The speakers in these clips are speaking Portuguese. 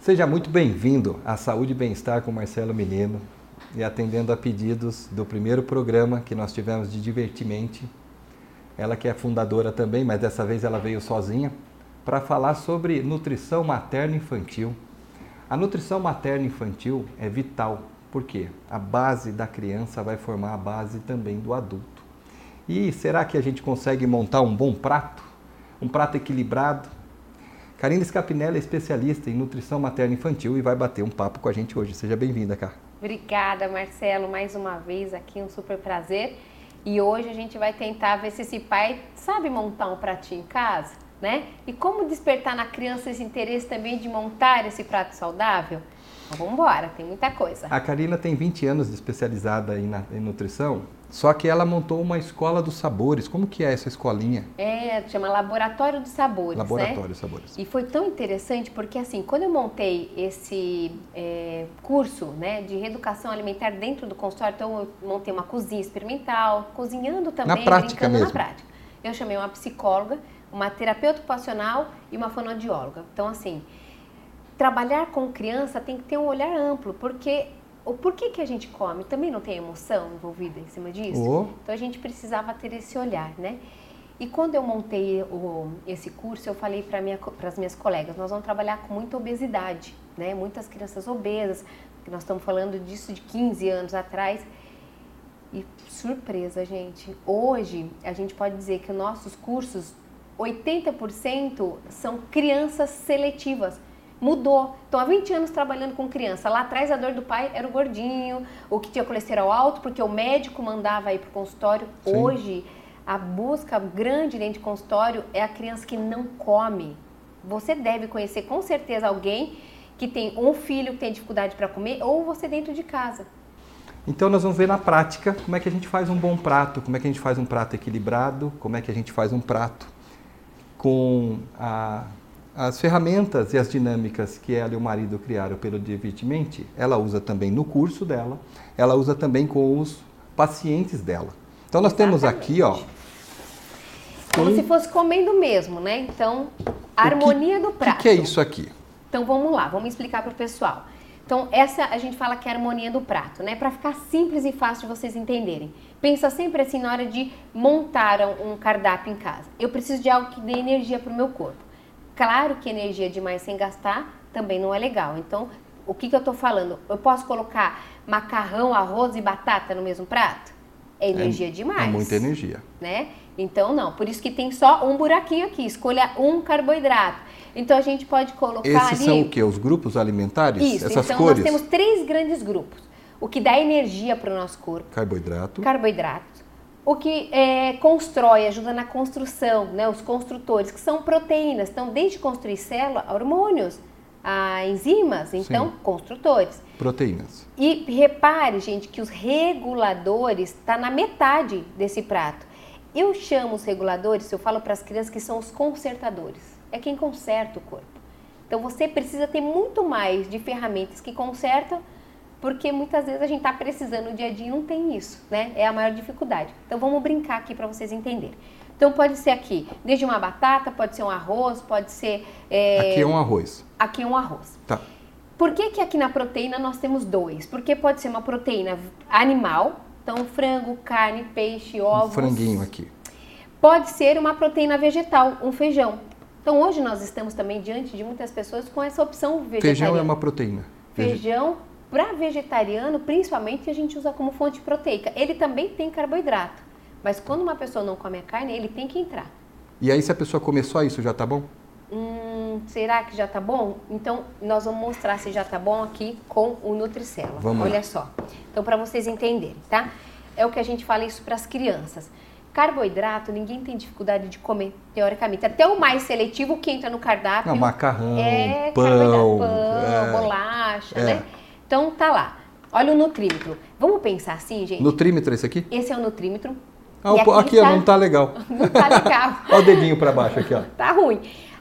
Seja muito bem-vindo à Saúde e Bem-Estar com Marcelo Menino e atendendo a pedidos do primeiro programa que nós tivemos de Divertimente. Ela que é fundadora também, mas dessa vez ela veio sozinha para falar sobre nutrição materna infantil. A nutrição materna infantil é vital, porque a base da criança vai formar a base também do adulto. E será que a gente consegue montar um bom prato? Um prato equilibrado, Karina Scapinella é especialista em nutrição materna infantil e vai bater um papo com a gente hoje. Seja bem-vinda, Car. Obrigada, Marcelo, mais uma vez aqui, um super prazer. E hoje a gente vai tentar ver se esse pai sabe montar um pratinho em casa, né? E como despertar na criança esse interesse também de montar esse prato saudável? Então, vamos embora, tem muita coisa. A Karina tem 20 anos de especializada em, em nutrição só que ela montou uma escola dos sabores. Como que é essa escolinha? É, chama Laboratório dos Sabores. Né? Laboratório dos né? Sabores. E foi tão interessante porque assim, quando eu montei esse é, curso né, de reeducação alimentar dentro do consultório, então eu montei uma cozinha experimental, cozinhando também, na prática mesmo. na prática. Eu chamei uma psicóloga, uma terapeuta ocupacional e uma fonoaudióloga. Então assim, trabalhar com criança tem que ter um olhar amplo, porque o porquê que a gente come também não tem emoção envolvida em cima disso? Oh. Então a gente precisava ter esse olhar, né? E quando eu montei o, esse curso, eu falei para minha, as minhas colegas, nós vamos trabalhar com muita obesidade, né? Muitas crianças obesas, nós estamos falando disso de 15 anos atrás. E surpresa, gente, hoje a gente pode dizer que nossos cursos, 80% são crianças seletivas mudou. Então, há 20 anos trabalhando com criança. Lá atrás, a dor do pai era o gordinho, o que tinha colesterol alto, porque o médico mandava ir para o consultório. Sim. Hoje, a busca grande dentro de consultório é a criança que não come. Você deve conhecer com certeza alguém que tem um filho que tem dificuldade para comer ou você dentro de casa. Então nós vamos ver na prática como é que a gente faz um bom prato, como é que a gente faz um prato equilibrado, como é que a gente faz um prato com a as ferramentas e as dinâmicas que ela e o marido criaram pelo Divertimente, ela usa também no curso dela, ela usa também com os pacientes dela. Então nós Exatamente. temos aqui, ó. Como um... se fosse comendo mesmo, né? Então, a harmonia que, do prato. O que é isso aqui? Então vamos lá, vamos explicar para o pessoal. Então, essa a gente fala que é a harmonia do prato, né? Para ficar simples e fácil de vocês entenderem. Pensa sempre assim na hora de montar um cardápio em casa. Eu preciso de algo que dê energia para o meu corpo. Claro que energia demais sem gastar também não é legal. Então, o que, que eu estou falando? Eu posso colocar macarrão, arroz e batata no mesmo prato? É energia é, demais. É muita energia. Né? Então, não. Por isso que tem só um buraquinho aqui. Escolha um carboidrato. Então, a gente pode colocar Esses ali... são o quê? Os grupos alimentares? Isso. Essas então, cores? nós temos três grandes grupos. O que dá energia para o nosso corpo. Carboidrato. Carboidrato o que é, constrói, ajuda na construção, né, os construtores, que são proteínas. Então, desde construir célula, hormônios, a enzimas, então, Sim. construtores. Proteínas. E repare, gente, que os reguladores estão tá na metade desse prato. Eu chamo os reguladores, eu falo para as crianças que são os consertadores. É quem conserta o corpo. Então, você precisa ter muito mais de ferramentas que consertam porque muitas vezes a gente está precisando no dia a dia e não tem isso, né? É a maior dificuldade. Então vamos brincar aqui para vocês entenderem. Então pode ser aqui, desde uma batata, pode ser um arroz, pode ser. É... Aqui é um arroz. Aqui é um arroz. Tá. Por que, que aqui na proteína nós temos dois? Porque pode ser uma proteína animal, então frango, carne, peixe, ovos. Um franguinho aqui. Pode ser uma proteína vegetal, um feijão. Então hoje nós estamos também diante de muitas pessoas com essa opção vegetariana. Feijão é uma proteína. Feijão para vegetariano, principalmente, a gente usa como fonte proteica. Ele também tem carboidrato, mas quando uma pessoa não come a carne, ele tem que entrar. E aí, se a pessoa comer só isso, já tá bom? Hum, será que já tá bom? Então, nós vamos mostrar se já tá bom aqui com o Nutricela. Vamos Olha lá. só. Então, para vocês entenderem, tá? É o que a gente fala isso para as crianças. Carboidrato, ninguém tem dificuldade de comer, teoricamente. Até o mais seletivo que entra no cardápio. Não, macarrão, é pão, pão é, bolacha, é. né? Então tá lá. Olha o nutrímetro. Vamos pensar assim, gente? Nutrímetro esse aqui? Esse é o nutrímetro. Ah, aqui, aqui está... não tá legal. Não tá legal. Olha o dedinho para baixo aqui, ó. Tá ruim.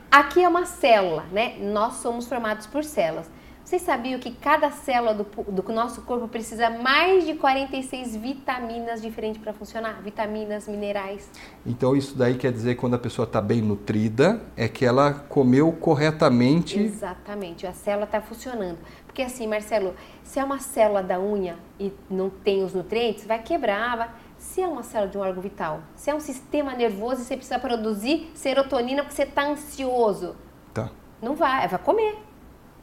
Aqui é uma célula, né? Nós somos formados por células. Vocês sabiam que cada célula do, do nosso corpo precisa mais de 46 vitaminas diferentes para funcionar? Vitaminas, minerais. Então isso daí quer dizer que quando a pessoa está bem nutrida, é que ela comeu corretamente. Exatamente, a célula está funcionando. Porque assim, Marcelo, se é uma célula da unha e não tem os nutrientes, vai quebrar. Vai... Se é uma célula de um órgão vital, se é um sistema nervoso e você precisa produzir serotonina porque você está ansioso, tá. não vai, vai comer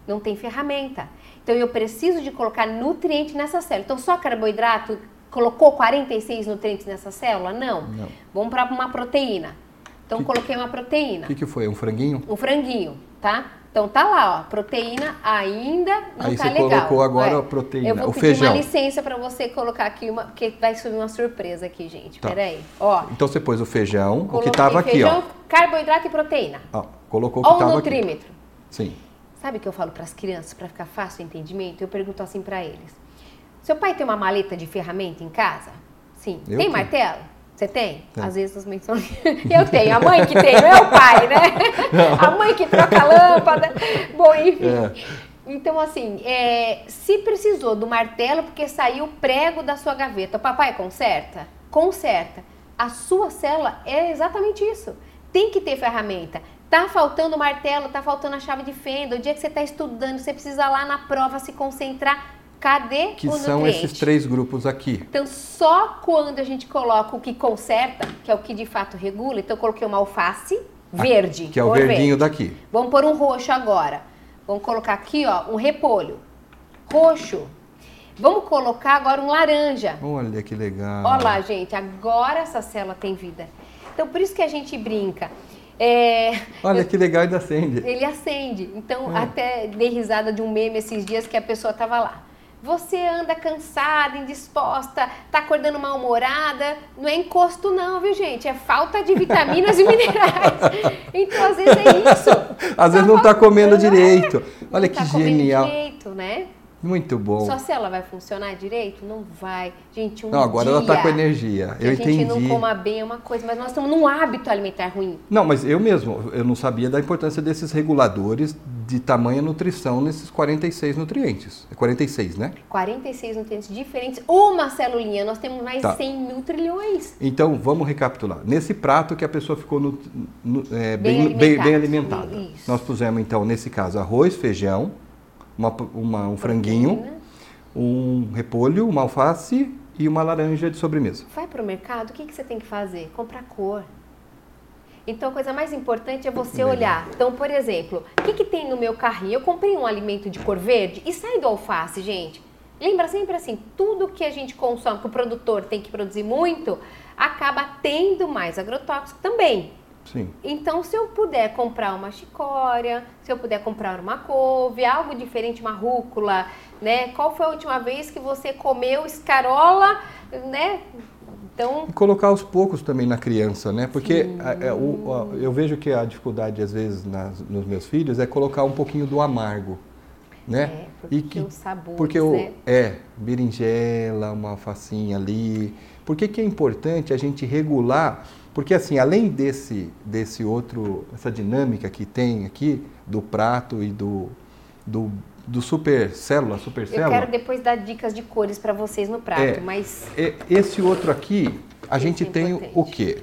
não tem ferramenta. Então eu preciso de colocar nutriente nessa célula. Então só carboidrato colocou 46 nutrientes nessa célula? Não. Não. Vamos para uma proteína. Então Que- coloquei uma proteína. O que, que foi? Um franguinho? Um franguinho, tá? Então tá lá, ó, proteína ainda não Aí tá você legal. colocou agora Vai. a proteína, Eu vou o pedir feijão. uma licença para você colocar aqui uma, porque vai subir uma surpresa aqui, gente. Tá. Peraí. Ó, Então você pôs o feijão, o que coloquei estava aqui, feijão, ó. carboidrato e proteína. ó. Colocou o que Ou o estava aqui. nutrímetro. Sim. Sabe o que eu falo para as crianças para ficar fácil o entendimento? Eu pergunto assim para eles: Seu pai tem uma maleta de ferramenta em casa? Sim. Eu tem tenho. martelo? Você tem? Às vezes as mães são. eu tenho. A mãe que tem, não é o pai, né? A mãe que troca a lâmpada. Bom, enfim. É. Então, assim, é, se precisou do martelo porque saiu o prego da sua gaveta, o papai conserta? Conserta. A sua célula é exatamente isso. Tem que ter ferramenta. Tá faltando o martelo, tá faltando a chave de fenda. O dia que você está estudando, você precisa lá na prova se concentrar. Cadê Que o são nutriente? esses três grupos aqui. Então, só quando a gente coloca o que conserta, que é o que de fato regula, então eu coloquei uma alface verde. Que é o verdinho verde. daqui. Vamos pôr um roxo agora. Vamos colocar aqui, ó, um repolho. Roxo. Vamos colocar agora um laranja. Olha que legal. Olha lá, gente, agora essa célula tem vida. Então, por isso que a gente brinca. É, Olha que legal e acende. ele acende. Então, É. até dei risada de um meme esses dias que a pessoa tava lá. Você anda cansada, indisposta, tá acordando mal-humorada. Não é encosto, não, viu, gente? É falta de vitaminas e minerais. Então, às vezes é isso. Às vezes não tá comendo direito. Não Olha tá que comendo genial. direito, né? Muito bom. Sua célula vai funcionar direito? Não vai. Gente, um Não, agora ela tá com energia. Eu a gente não entendi. coma bem é uma coisa, mas nós estamos num hábito alimentar ruim. Não, mas eu mesmo, eu não sabia da importância desses reguladores de tamanha nutrição nesses 46 nutrientes. É 46, né? 46 nutrientes diferentes. Uma celulinha, nós temos mais Tá. 100 mil trilhões. Então, vamos recapitular. Nesse prato que a pessoa ficou nu- nu- é, Bem bem, bem, bem alimentada. alimentada. Isso. Nós pusemos, então, nesse caso, arroz, feijão, uma, uma- um franguinho, Proteína. um repolho, uma alface e uma laranja de sobremesa. Vai para o mercado, o que, que você tem que fazer? Comprar cor. Então a coisa mais importante é você olhar. Então, por exemplo, o que, que tem no meu carrinho? Eu comprei um alimento de cor verde e sai do alface, gente. Lembra sempre assim, tudo que a gente consome, que o produtor tem que produzir muito, acaba tendo mais agrotóxico também. Sim. Então, se eu puder comprar uma chicória, se eu puder comprar uma couve, algo diferente, uma rúcula, né? Qual foi a última vez que você comeu escarola, né? Então, E colocar aos poucos também na criança, né? Porque a- é, o- a- eu vejo que a dificuldade, às vezes, nas- nos meus filhos é colocar um pouquinho do amargo, né? é, porque E que- os sabores, Porque o, né? é, berinjela, uma alfacinha ali. Por que é importante a gente regular? Porque assim, além desse, desse outro, essa dinâmica que tem aqui do prato e do, do, do super célula, super Eu quero depois dar dicas de cores para vocês no prato, É. mas e- esse outro aqui, a Esse gente é tem o quê?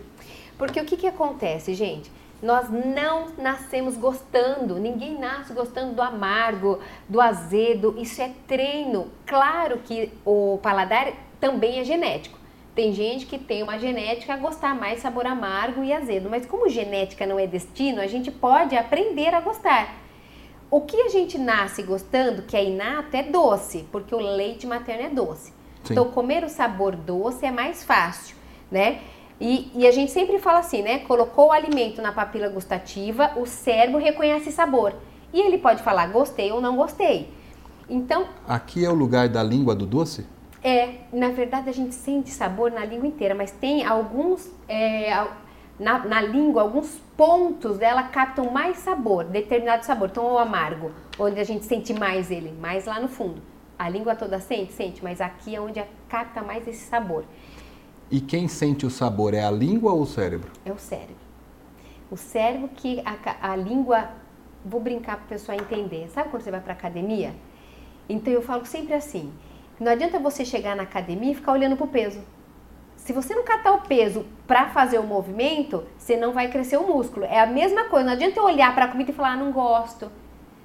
Porque o que, que acontece, gente? Nós não nascemos gostando, ninguém nasce gostando do amargo, do azedo, isso é treino. Claro que o paladar também é genético. Tem gente que tem uma genética a gostar mais sabor amargo e azedo, mas como genética não é destino, a gente pode aprender a gostar. O que a gente nasce gostando, que é inato, é doce, porque o leite materno é doce. Sim. Então, comer o sabor doce é mais fácil, né? E, e a gente sempre fala assim, né? Colocou o alimento na papila gustativa, o cérebro reconhece sabor. E ele pode falar gostei ou não gostei. Então, Aqui é o lugar da língua do doce? É, na verdade a gente sente sabor na língua inteira, mas tem alguns, é, na, na língua, alguns pontos dela captam mais sabor, determinado sabor. Então, o amargo, onde a gente sente mais ele, mais lá no fundo. A língua toda sente, sente, mas aqui é onde a- capta mais esse sabor. E quem sente o sabor é a língua ou o cérebro? É o cérebro. O cérebro que a, a língua, vou brincar para o pessoal entender. Sabe quando você vai para academia Então eu falo sempre assim: não adianta você chegar na academia e ficar olhando pro peso. Se você não catar o peso para fazer o movimento, você não vai crescer o músculo. É a mesma coisa. Não adianta eu olhar para a comida e falar, ah, não gosto.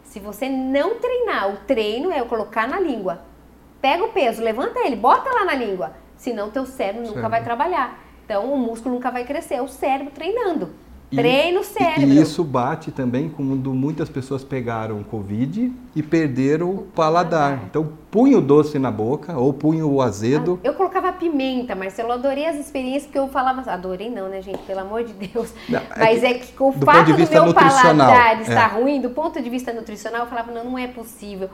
Se você não treinar, o treino é eu colocar na língua. Pega o peso, levanta ele, bota lá na língua. Senão teu cérebro nunca vai trabalhar. Então o músculo nunca vai crescer, é o cérebro treinando. Treino o cérebro. E isso bate também quando muitas pessoas pegaram Covid e perderam o paladar. Então, punha o doce na boca ou punha o azedo. Ah, eu colocava pimenta, Marcelo. Eu adorei as experiências porque eu falava. Adorei não, né, gente? Pelo amor de Deus. Não, é Mas que, é que com o fato do meu paladar estar é. ruim, do ponto de vista nutricional, eu falava, não, não é possível.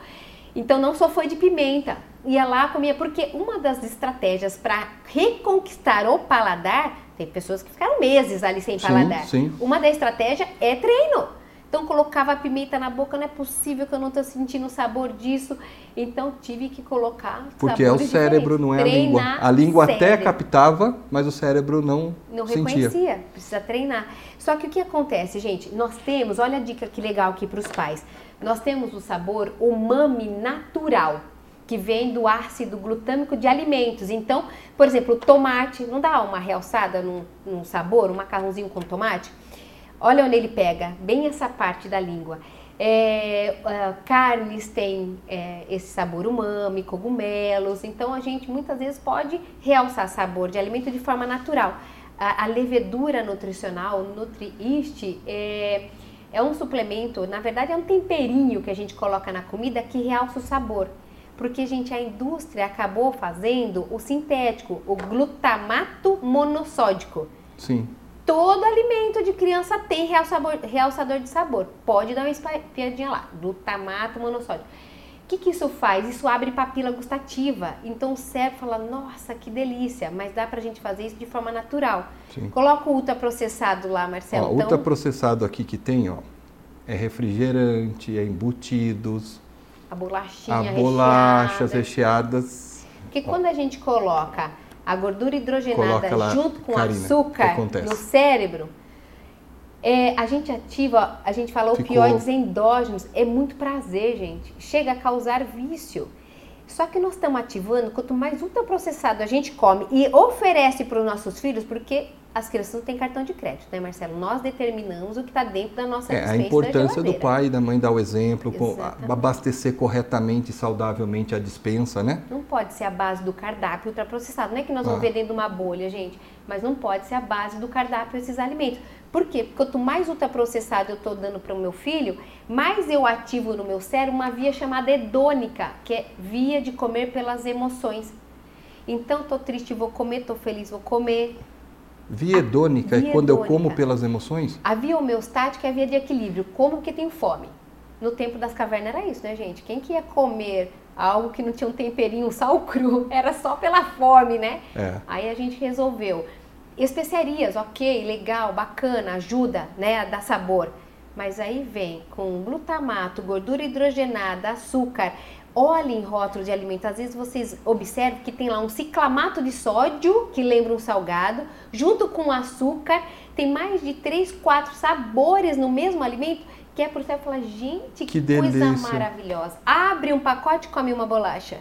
Então não só foi de pimenta. Ia lá, comia, porque uma das estratégias para reconquistar o paladar, tem pessoas que ficaram meses ali sem sim, paladar. Sim. Uma da estratégia é treino. Então colocava a pimenta na boca, não é possível que eu não estou sentindo o sabor disso. Então tive que colocar. Porque é o cérebro, não é treinar a língua. A língua até captava, mas o cérebro não, não sentia. reconhecia. Precisa treinar. Só que o que acontece, gente? Nós temos, olha a dica que legal aqui para os pais nós temos o sabor umami natural, que vem do ácido glutâmico de alimentos. Então, por exemplo, tomate, não dá uma realçada num, num sabor, um macarrãozinho com tomate? Olha onde ele pega, bem essa parte da língua. É, uh, carnes têm é, esse sabor umami, cogumelos, então a gente muitas vezes pode realçar sabor de alimento de forma natural. A, a levedura nutricional, Nutriist, é, é um suplemento, na verdade é um temperinho que a gente coloca na comida que realça o sabor. Porque, gente, a indústria acabou fazendo o sintético, o glutamato monossódico. Sim. Todo alimento de criança tem realçador, realçador de sabor. Pode dar uma espiadinha lá, glutamato monossódico. O que, que isso faz? Isso abre papila gustativa. Então o cérebro fala, nossa, que delícia, mas dá pra gente fazer isso de forma natural. Sim. Coloca o ultraprocessado lá, Marcelo. Ó, então... Ultraprocessado aqui que tem, ó, é refrigerante, é embutidos. A bolachinha a bolachas recheadas. Porque quando a gente coloca a gordura hidrogenada junto com Karina, açúcar no cérebro, é, a gente ativa, a gente falou Ficou... opioides endógenos, é muito prazer, gente. Chega a causar vício. Só que nós estamos ativando, quanto mais ultraprocessado a gente come e oferece para os nossos filhos, porque as crianças não têm cartão de crédito, né, Marcelo? Nós determinamos o que está dentro da nossa é, A importância do pai e da mãe dar o exemplo, Exatamente. abastecer corretamente e saudavelmente a dispensa, né? Não pode ser a base do cardápio ultraprocessado. Não é que nós vamos ah. ver dentro de uma bolha, gente, mas não pode ser a base do cardápio esses alimentos. Por quê? Porque quanto mais ultraprocessado eu estou dando para o meu filho, mais eu ativo no meu cérebro uma via chamada hedônica, que é via de comer pelas emoções. Então, estou triste, vou comer, estou feliz, vou comer Via hedônica é quando eu como pelas emoções? A via homeostática é a via de equilíbrio, como que tenho fome. No tempo das cavernas era isso, né, gente? Quem que ia comer algo que não tinha um temperinho, um sal cru, era só pela fome, né? É. Aí a gente resolveu. Especiarias, ok, legal, bacana, ajuda, né, a dar sabor. Mas aí vem com glutamato, gordura hidrogenada, açúcar, olhem rótulo de alimento. Às vezes vocês observam que tem lá um ciclamato de sódio, que lembra um salgado, junto com açúcar. Tem mais de 3, 4 sabores no mesmo alimento, que é por você falar, gente, que, que coisa maravilhosa. Abre um pacote e come uma bolacha.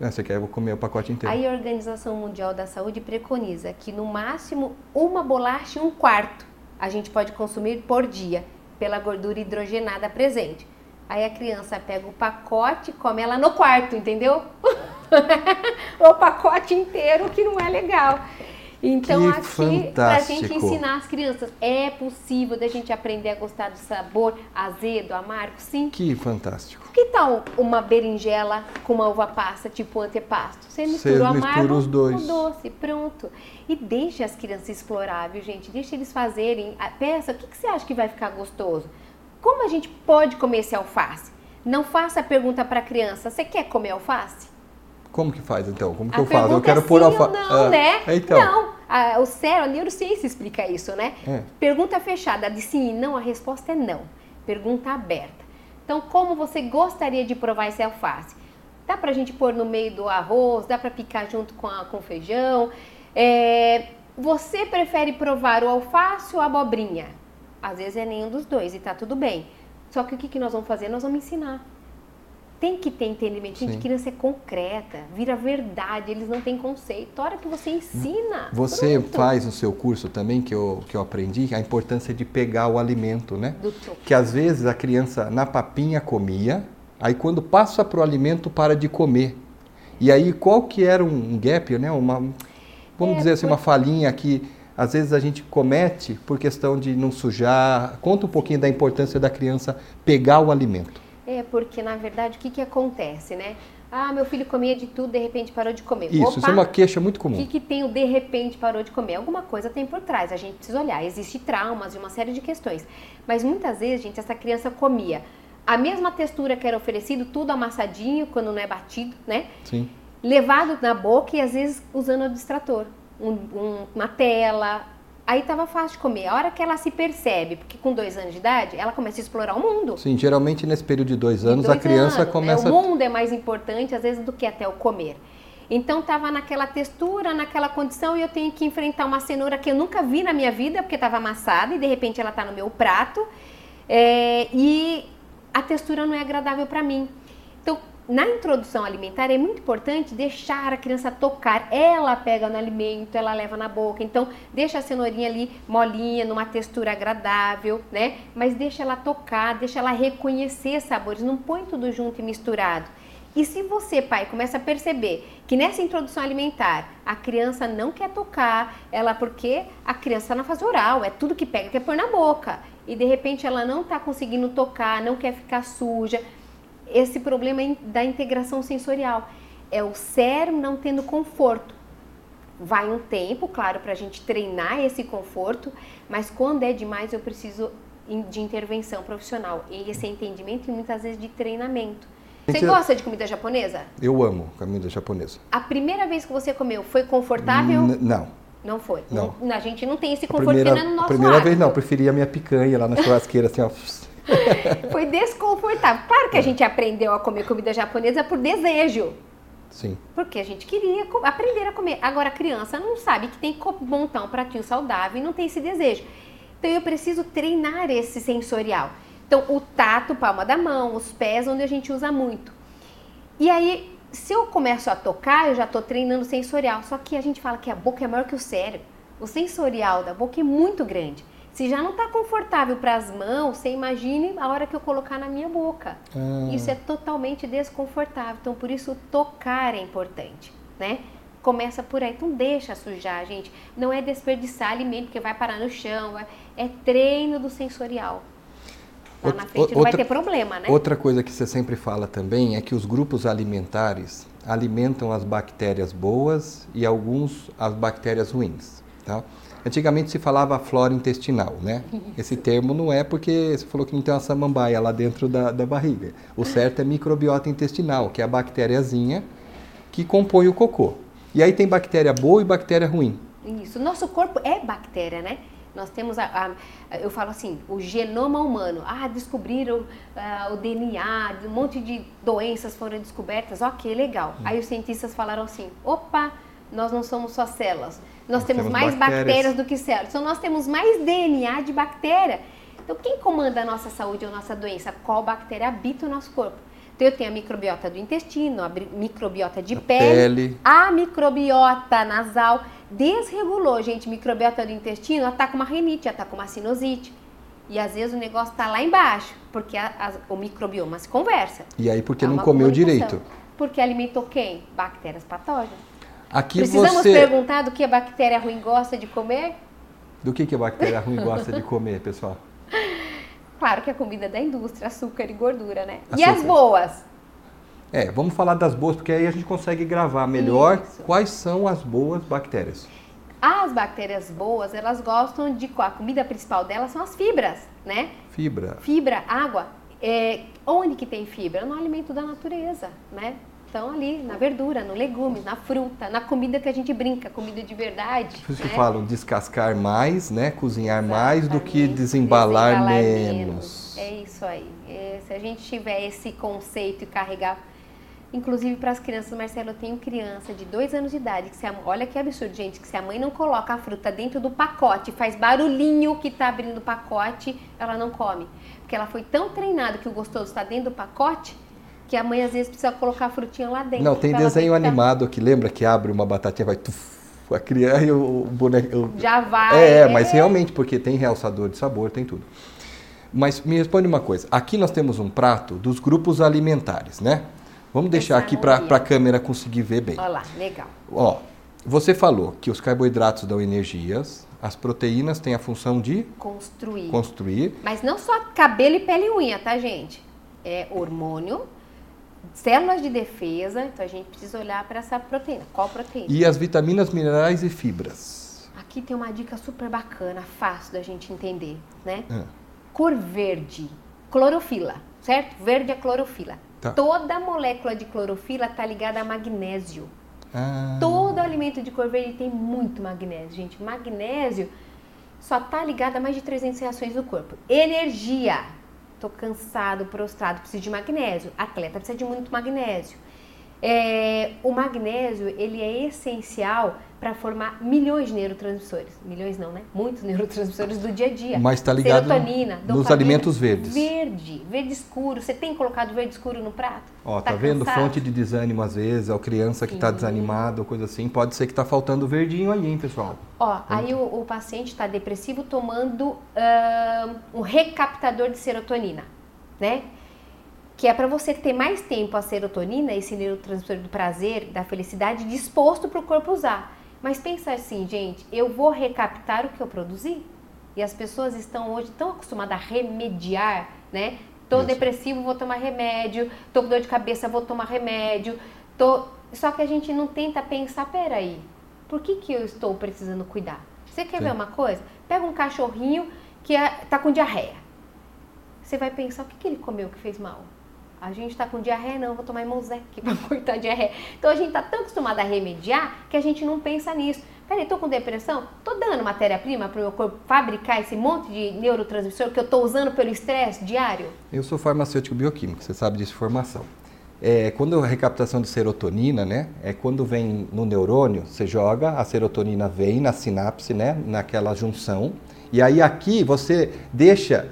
Ah, você quer, comer o pacote inteiro. Aí a Organização Mundial da Saúde preconiza que no máximo uma bolacha e um quarto a gente pode consumir por dia pela gordura hidrogenada presente. Aí a criança pega o pacote e come ela no quarto, entendeu? o pacote inteiro, que não é legal. Então, que aqui, para a gente ensinar as crianças, é possível da gente aprender a gostar do sabor azedo, amargo, sim. Que fantástico. Que tal uma berinjela com uma uva passa, tipo antepasto? Você mistura Você o amargo os dois. com o doce, pronto. E deixe as crianças explorar, viu, gente? Deixe eles fazerem. Peça, o que, que você acha que vai ficar gostoso? Como a gente pode comer esse alface? Não faça a pergunta para a criança: você quer comer alface? Como que faz então? Como que a eu faço? Eu quero é pôr alface. Não, ah, né? É, então. Não. A, o cérebro, a neurociência explica isso, né? É. Pergunta fechada, de sim e não, a resposta é não. Pergunta aberta. Então, como você gostaria de provar esse alface? Dá pra gente pôr no meio do arroz, dá pra picar junto com, a, com feijão. É, você prefere provar o alface ou a abobrinha? Às vezes é nenhum dos dois e tá tudo bem. Só que o que, que nós vamos fazer? Nós vamos ensinar. Tem que ter entendimento. Gente, Sim. criança é concreta, vira verdade, eles não têm conceito. A hora que você ensina. Você pronto. faz no seu curso também, que eu, que eu aprendi, a importância de pegar o alimento, né? Que às vezes a criança na papinha comia, aí quando passa para o alimento para de comer. E aí qual que era um gap, né? Uma, vamos É, dizer assim, uma falhinha que às vezes a gente comete por questão de não sujar. Conta um pouquinho da importância da criança pegar o alimento. É, porque na verdade o que, que acontece, né? Ah, meu filho comia de tudo, de repente parou de comer. Isso, Opa, isso é uma queixa muito O comum. que, que tem o de repente parou de comer? Alguma coisa tem por trás, a gente precisa olhar. Existe traumas e uma série de questões. Mas muitas vezes, gente, essa criança comia a mesma textura que era oferecido, tudo amassadinho, quando não é batido, né? Sim. Levado na boca e às vezes usando o distrator. Um- um- uma tela. Aí tava fácil de comer. A hora que ela se percebe, porque com dois anos de idade, ela começa a explorar o mundo. Sim, geralmente nesse período de dois De anos dois a criança anos, né? começa. O mundo é mais importante, às vezes, do que até o comer. Então, estava naquela textura, naquela condição, e eu tenho que enfrentar uma cenoura que eu nunca vi na minha vida, porque estava amassada, e de repente ela está no meu prato, é, e a textura não é agradável para mim. Na introdução alimentar é muito importante deixar a criança tocar. Ela pega no alimento, ela leva na boca. Então, deixa a cenourinha ali molinha, numa textura agradável, né? Mas deixa ela tocar, deixa ela reconhecer sabores. Não põe tudo junto e misturado. E se você, pai, começa a perceber que nessa introdução alimentar a criança não quer tocar, ela porque a criança está na fase oral, é tudo que pega, quer pôr na boca. E de repente ela não está conseguindo tocar, não quer ficar suja. Esse problema da integração sensorial é o cérebro não tendo conforto. Vai um tempo, claro, para a gente treinar esse conforto, mas quando é demais eu preciso de intervenção profissional e esse entendimento e muitas vezes de treinamento. Você gosta de comida japonesa? Eu amo comida japonesa. A primeira vez que você comeu foi confortável? N- não. Não foi. Não. A gente não tem esse conforto primeira, não é no a primeira vez hábito. não, eu preferia a minha picanha lá na churrasqueira, assim, ó. Foi desconfortável. Claro É. que a gente aprendeu a comer comida japonesa por desejo. Sim. Porque a gente queria aprender a comer. Agora a criança não sabe que tem que montar um pratinho saudável e não tem esse desejo. Então eu preciso treinar esse sensorial. Então o tato, palma da mão, os pés, onde a gente usa muito. E aí, se eu começo a tocar, eu já estou treinando sensorial. Só que a gente fala que a boca é maior que o cérebro. O sensorial da boca é muito grande. Se já não está confortável para as mãos, você imagine a hora que eu colocar na minha boca. Ah. Isso é totalmente desconfortável. Então, por isso, tocar é importante, né? Começa por aí. Então, deixa sujar, gente. Não é desperdiçar alimento que vai parar no chão. vai- É treino do sensorial. Lá Outra- na frente não vai outra- ter problema, né? Outra coisa que você sempre fala também é que os grupos alimentares alimentam as bactérias boas e alguns as bactérias ruins. Tá? Antigamente se falava flora intestinal, né? Esse termo não é porque você falou que não tem uma samambaia lá dentro da, da barriga. O certo é microbiota intestinal, que é a bactériazinha que compõe o cocô. E aí tem bactéria boa e bactéria ruim. Isso. Nosso corpo é bactéria, né? Nós temos a, a- eu falo assim, o genoma humano. Ah, descobriram ah, o DNA, um monte de doenças foram descobertas. Ok, legal. Aí os cientistas falaram assim: opa, nós não somos só células. Nós, Nós temos, temos mais bactérias. bactérias do que células. Então nós temos mais DNA de bactéria. Então quem comanda a nossa saúde ou a nossa doença? Qual bactéria habita o nosso corpo? Então eu tenho a microbiota do intestino, a microbiota de pele, pele. a microbiota nasal desregulou, gente. Microbiota do intestino ataca uma rinite, ataca uma sinusite. E às vezes o negócio está lá embaixo, porque a- a- o microbioma se conversa. E aí porque não comeu direito. Porque alimentou quem? Bactérias patógenas. Aqui Precisamos você. perguntar do que a bactéria ruim gosta de comer? Do que, que a bactéria ruim gosta de comer, pessoal? Claro que a comida da indústria, açúcar e gordura, né? E Açúcar. as boas? É, vamos falar das boas, porque aí a gente consegue gravar melhor Isso. quais são as boas bactérias. As bactérias boas, elas gostam de? A comida principal delas são as fibras, né? Fibra. Fibra, água. É, onde que tem fibra? No alimento da natureza, né? Então ali, na verdura, no legume, na fruta, na comida que a gente brinca, comida de verdade. Por isso que né? falam descascar mais, né? Cozinhar mais do que Exatamente. desembalar, menos. É isso aí. É, se a gente tiver esse conceito e carregar, inclusive para as crianças, Marcelo, eu tenho criança de dois anos de idade que se a, olha que absurdo, gente, que se a mãe não coloca a fruta dentro do pacote, faz barulhinho que está abrindo o pacote, ela não come, porque ela foi tão treinada que o gostoso está dentro do pacote que a mãe às vezes precisa colocar a frutinha lá dentro. Não, tem desenho animado que lembra que abre uma batatinha, vai tuf, a criança e o boneco. Já vai. É, é, mas realmente, porque tem realçador de sabor, tem tudo. Mas me responde uma coisa. Aqui nós temos um prato dos grupos alimentares, né? Vamos deixar aqui para a câmera conseguir ver bem. Olha lá, legal. Ó, você falou que os carboidratos dão energias, as proteínas têm a função de construir. construir. Mas não só cabelo e pele e unha, tá, gente? É hormônio, células de defesa, então a gente precisa olhar para essa proteína. Qual proteína? E as vitaminas, minerais e fibras. Aqui tem uma dica super bacana, fácil da gente entender, né? É. Cor verde, clorofila, certo? Verde é clorofila. Tá. Toda molécula de clorofila está ligada a magnésio. Ah. Todo alimento de cor verde tem muito magnésio, gente. Magnésio só está ligado a mais de 300 reações do corpo. Energia, Tô cansado, prostrado, preciso de magnésio. Atleta precisa de muito magnésio. É, o magnésio ele é essencial para formar milhões de neurotransmissores. Milhões não, né? Muitos neurotransmissores do dia a dia. Mas está ligado Serotonina, nos alimentos verdes. Verde, verde escuro. Você tem colocado verde escuro no prato? Ó, tá, tá vendo? Fonte de desânimo às vezes, a criança que está desanimada ou coisa assim. Pode ser que está faltando verdinho aí, hein, pessoal? Ó, aí o, o paciente está depressivo tomando um recaptador de serotonina, né? Que é para você ter mais tempo a serotonina, esse neurotransmissor do prazer, da felicidade, disposto para o corpo usar. Mas pensa assim, gente, eu vou recaptar o que eu produzi? E as pessoas estão hoje tão acostumadas a remediar, né? Tô Isso. depressivo, vou tomar remédio. Tô com dor de cabeça, vou tomar remédio. Tô... Só que a gente não tenta pensar, peraí, por que, que eu estou precisando cuidar? Você quer Sim. ver uma coisa? Pega um cachorrinho que é, tá com diarreia. Você vai pensar, o que, que ele comeu que fez mal? A gente está com diarreia, não, vou tomar Imosec para cortar a diarreia. Então a gente está tão acostumado a remediar que a gente não pensa nisso. Peraí, tô com depressão? Tô dando matéria-prima para o meu corpo fabricar esse monte de neurotransmissor que eu tô usando pelo estresse diário? Eu sou farmacêutico bioquímico, você sabe disso formação. É, quando a recaptação de serotonina, né, é quando vem no neurônio, você joga, a serotonina vem na sinapse, né, naquela junção, e aí aqui você deixa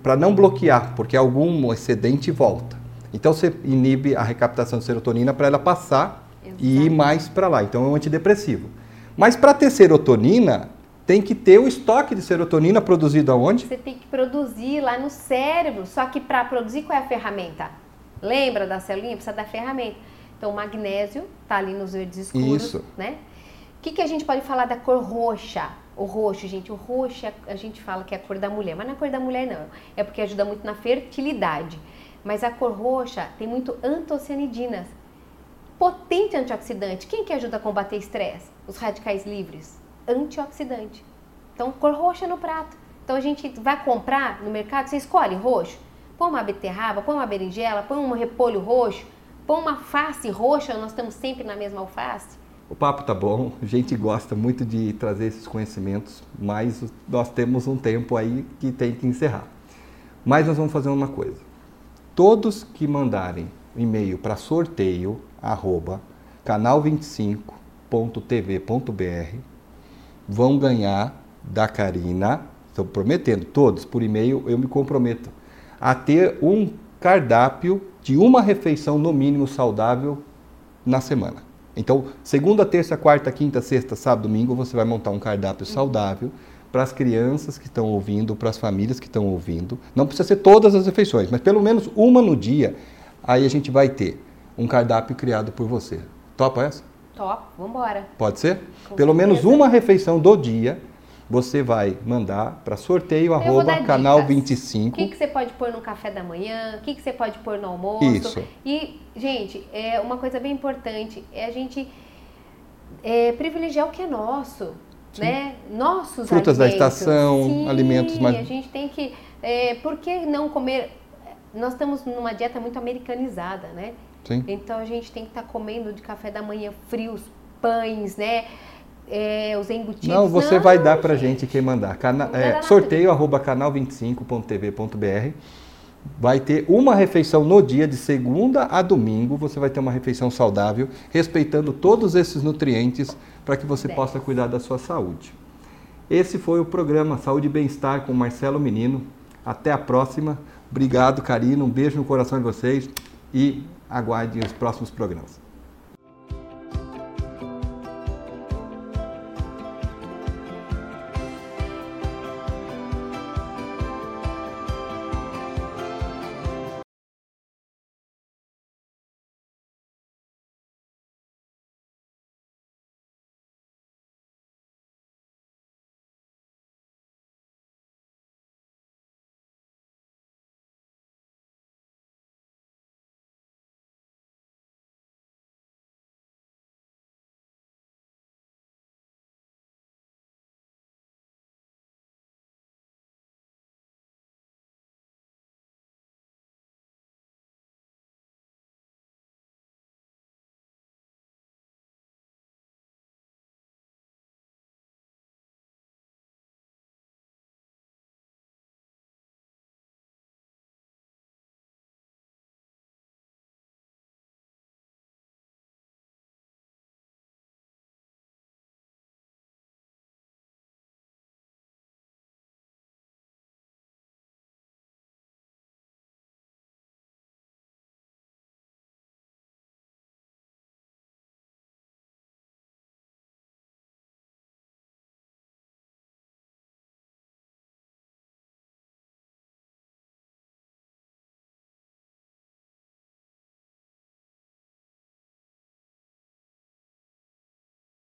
para não bloquear, porque algum excedente volta. Então você inibe a recaptação de serotonina para ela passar e ir mais para lá. Então é um antidepressivo. Mas para ter serotonina, tem que ter o estoque de serotonina produzido aonde? Você tem que produzir lá no cérebro. Só que para produzir, qual é a ferramenta? Lembra da celulinha? Precisa da ferramenta. Então, o magnésio está ali nos verdes escuros, Isso. né? O que, que a gente pode falar da cor roxa? O roxo, gente, o roxo é, a gente fala que é a cor da mulher, mas não é a cor da mulher, não. É porque ajuda muito na fertilidade. Mas a cor roxa tem muito antocianidinas. Potente antioxidante. Quem que ajuda a combater estresse? Os radicais livres. Antioxidante. Então, cor roxa no prato. Então, a gente vai comprar no mercado, você escolhe roxo. Põe uma beterraba, põe uma berinjela, põe um repolho roxo, põe uma face roxa, nós estamos sempre na mesma alface. O papo tá bom, a gente gosta muito de trazer esses conhecimentos, mas nós temos um tempo aí que tem que encerrar. Mas nós vamos fazer uma coisa todos que mandarem e-mail para sorteio arroba canal25.tv.br vão ganhar da Karina, estou prometendo, todos por e-mail, eu me comprometo a ter um cardápio de uma refeição no mínimo saudável na semana. Então, segunda, terça, quarta, quinta, sexta, sábado, domingo, você vai montar um cardápio saudável para as crianças que estão ouvindo, para as famílias que estão ouvindo. Não precisa ser todas as refeições, mas pelo menos uma no dia. Aí a gente vai ter um cardápio criado por você. Topa essa? Top, vamos embora. Pode ser? Com pelo certeza. menos uma refeição do dia você vai mandar para sorteio Eu arroba canal 25. O que, que você pode pôr no café da manhã? O que, que você pode pôr no almoço? Isso. E, gente, é uma coisa bem importante é a gente é, privilegiar o que é nosso né? Nossos Frutas alimentos. da estação, Sim, alimentos mais... a gente tem que... É, por que não comer... Nós estamos numa dieta muito americanizada, né? Sim. Então a gente tem que estar tá comendo de café da manhã frios, pães, né? É, os embutidos. Não, você não, vai dar pra gente, gente quem mandar. Cana é, sorteio arroba canal25.tv.br vai ter uma refeição no dia, de segunda a domingo, você vai ter uma refeição saudável, respeitando todos esses nutrientes para que você possa cuidar da sua saúde. Esse foi o programa Saúde e Bem-Estar com Marcelo Menino. Até a próxima. Obrigado, Karina. Um beijo no coração de vocês. e aguarde os próximos programas.